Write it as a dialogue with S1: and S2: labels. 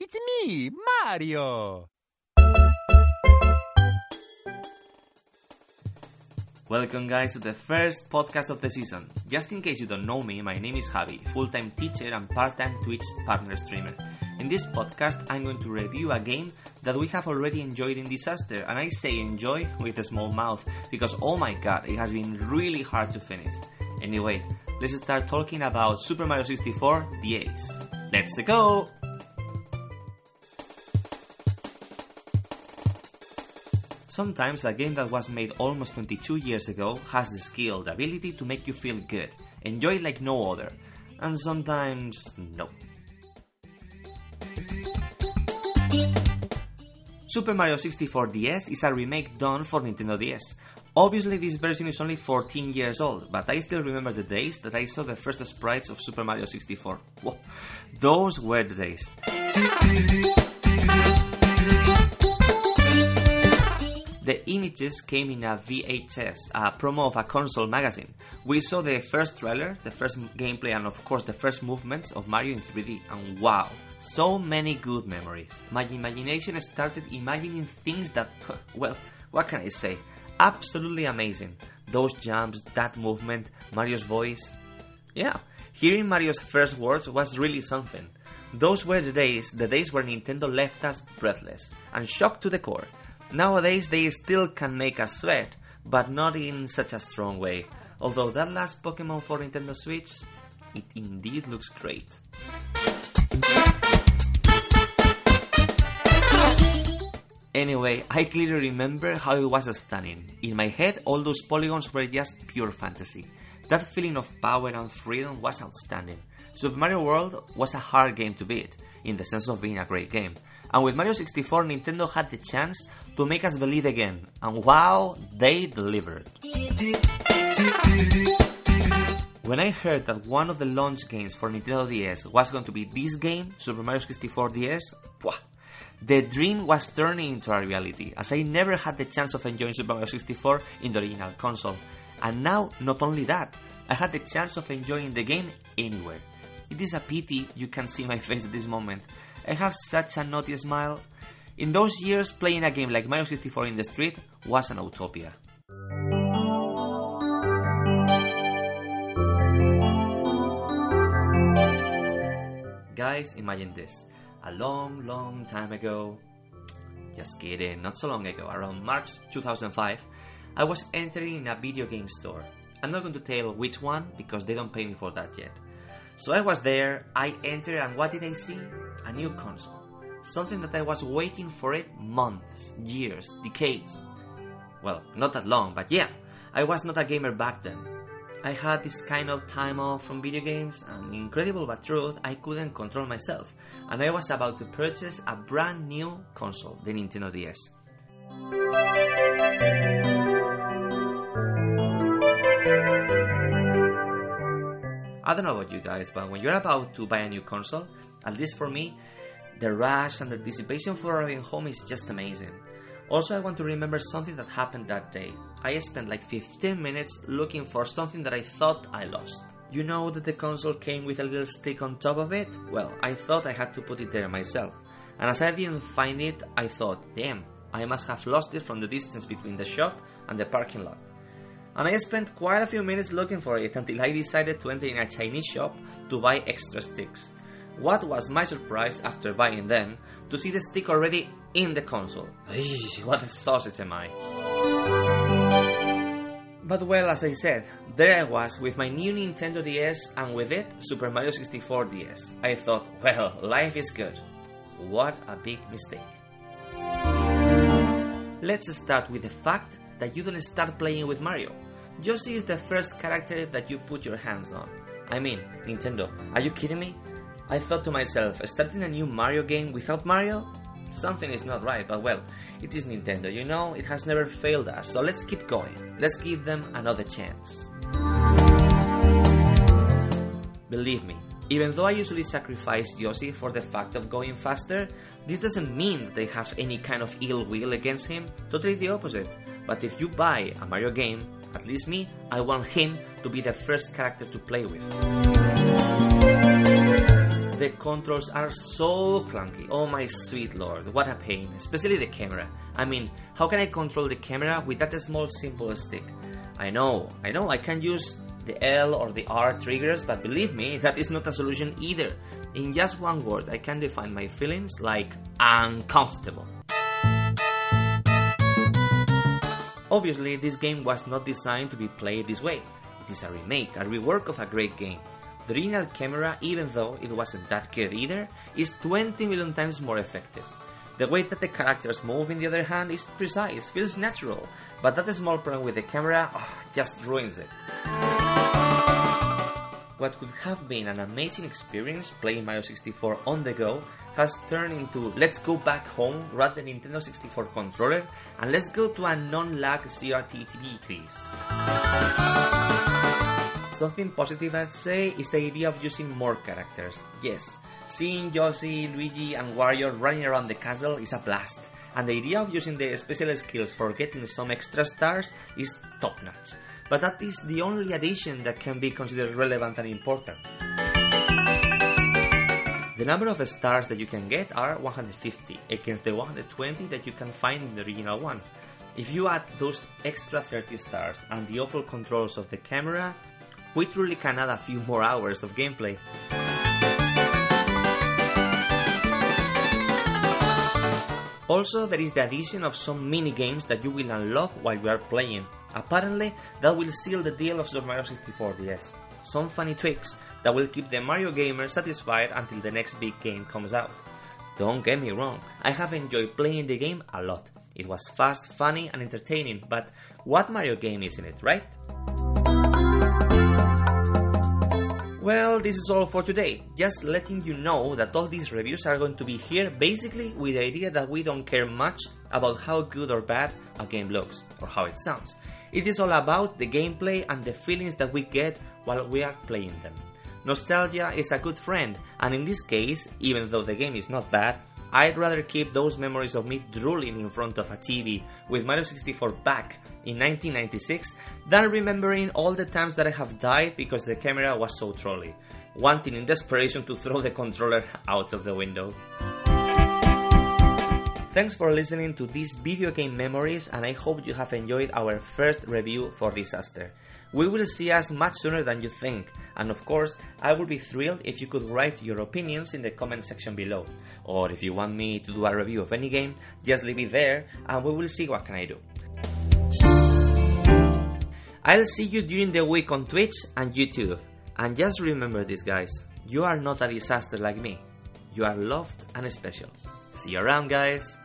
S1: It's me, Mario!
S2: Welcome, guys, to the first podcast of the season. Just in case you don't know me, my name is Javi, full time teacher and part time Twitch partner streamer. In this podcast, I'm going to review a game that we have already enjoyed in Disaster, and I say enjoy with a small mouth because oh my god, it has been really hard to finish. Anyway, let's start talking about Super Mario 64 DS. Let's go! Sometimes a game that was made almost 22 years ago has the skill, the ability to make you feel good, enjoy it like no other, and sometimes no. Super Mario 64 DS is a remake done for Nintendo DS. Obviously, this version is only 14 years old, but I still remember the days that I saw the first sprites of Super Mario 64. Whoa, those were the days. The images came in a VHS, a promo of a console magazine. We saw the first trailer, the first gameplay, and of course the first movements of Mario in 3D, and wow, so many good memories. My imagination started imagining things that, well, what can I say? Absolutely amazing. Those jumps, that movement, Mario's voice. Yeah, hearing Mario's first words was really something. Those were the days, the days where Nintendo left us breathless and shocked to the core. Nowadays they still can make us sweat, but not in such a strong way. Although that last Pokemon for Nintendo Switch, it indeed looks great. Anyway, I clearly remember how it was stunning. In my head, all those polygons were just pure fantasy. That feeling of power and freedom was outstanding. Super Mario World was a hard game to beat, in the sense of being a great game. And with Mario 64, Nintendo had the chance to make us believe again. And wow, they delivered. When I heard that one of the launch games for Nintendo DS was going to be this game, Super Mario 64 DS, wah, the dream was turning into a reality, as I never had the chance of enjoying Super Mario 64 in the original console. And now, not only that, I had the chance of enjoying the game anywhere. It is a pity you can't see my face at this moment. I have such a naughty smile. In those years, playing a game like Mario 64 in the street was an utopia. Guys, imagine this. A long, long time ago, just kidding, not so long ago, around March 2005, I was entering in a video game store. I'm not going to tell which one because they don't pay me for that yet. So I was there, I entered, and what did I see? A new console. Something that I was waiting for it months, years, decades. Well, not that long, but yeah, I was not a gamer back then. I had this kind of time off from video games, and incredible but truth, I couldn't control myself, and I was about to purchase a brand new console, the Nintendo DS. I don't know about you guys, but when you're about to buy a new console, at least for me, the rush and the anticipation for arriving home is just amazing. Also, I want to remember something that happened that day. I spent like 15 minutes looking for something that I thought I lost. You know that the console came with a little stick on top of it? Well, I thought I had to put it there myself. And as I didn't find it, I thought, damn, I must have lost it from the distance between the shop and the parking lot and I spent quite a few minutes looking for it until I decided to enter in a Chinese shop to buy extra sticks. What was my surprise after buying them to see the stick already in the console. Eesh, what a sausage am I! But well, as I said, there I was with my new Nintendo DS and with it Super Mario 64 DS. I thought, well, life is good. What a big mistake. Let's start with the fact that you don't start playing with Mario. Yoshi is the first character that you put your hands on. I mean, Nintendo, are you kidding me? I thought to myself, starting a new Mario game without Mario? Something is not right, but well, it is Nintendo, you know, it has never failed us, so let's keep going. Let's give them another chance. Believe me, even though I usually sacrifice Yoshi for the fact of going faster, this doesn't mean they have any kind of ill will against him, totally the opposite. But if you buy a Mario game, at least me, I want him to be the first character to play with. The controls are so clunky. Oh my sweet lord, what a pain, especially the camera. I mean, how can I control the camera with that small simple stick? I know, I know, I can use the L or the R triggers, but believe me, that is not a solution either. In just one word, I can define my feelings like uncomfortable. Obviously, this game was not designed to be played this way. It is a remake, a rework of a great game. The original camera, even though it wasn't that good either, is 20 million times more effective. The way that the characters move, in the other hand, is precise, feels natural, but that small problem with the camera oh, just ruins it. What could have been an amazing experience playing Mario 64 on the go has turned into let's go back home, grab the Nintendo 64 controller, and let's go to a non-lag CRT TV quiz. Something positive I'd say is the idea of using more characters. Yes, seeing Yoshi, Luigi, and Wario running around the castle is a blast, and the idea of using the special skills for getting some extra stars is top notch. But that is the only addition that can be considered relevant and important. The number of stars that you can get are 150 against the 120 that you can find in the original one. If you add those extra 30 stars and the awful controls of the camera, we truly can add a few more hours of gameplay. Also, there is the addition of some mini games that you will unlock while you are playing. Apparently, that will seal the deal of Super Mario 64 DS. Some funny tricks that will keep the Mario gamer satisfied until the next big game comes out. Don't get me wrong, I have enjoyed playing the game a lot. It was fast, funny, and entertaining, but what Mario game isn't it, right? Well, this is all for today. Just letting you know that all these reviews are going to be here basically with the idea that we don't care much about how good or bad a game looks or how it sounds. It is all about the gameplay and the feelings that we get while we are playing them. Nostalgia is a good friend, and in this case, even though the game is not bad, I'd rather keep those memories of me drooling in front of a TV with Mario 64 back in 1996 than remembering all the times that I have died because the camera was so trolly, wanting in desperation to throw the controller out of the window. Thanks for listening to these video game memories, and I hope you have enjoyed our first review for Disaster. We will see us much sooner than you think, and of course, I would be thrilled if you could write your opinions in the comment section below. Or if you want me to do a review of any game, just leave it there, and we will see what can I do. I'll see you during the week on Twitch and YouTube. And just remember this, guys you are not a disaster like me. You are loved and special. See you around, guys.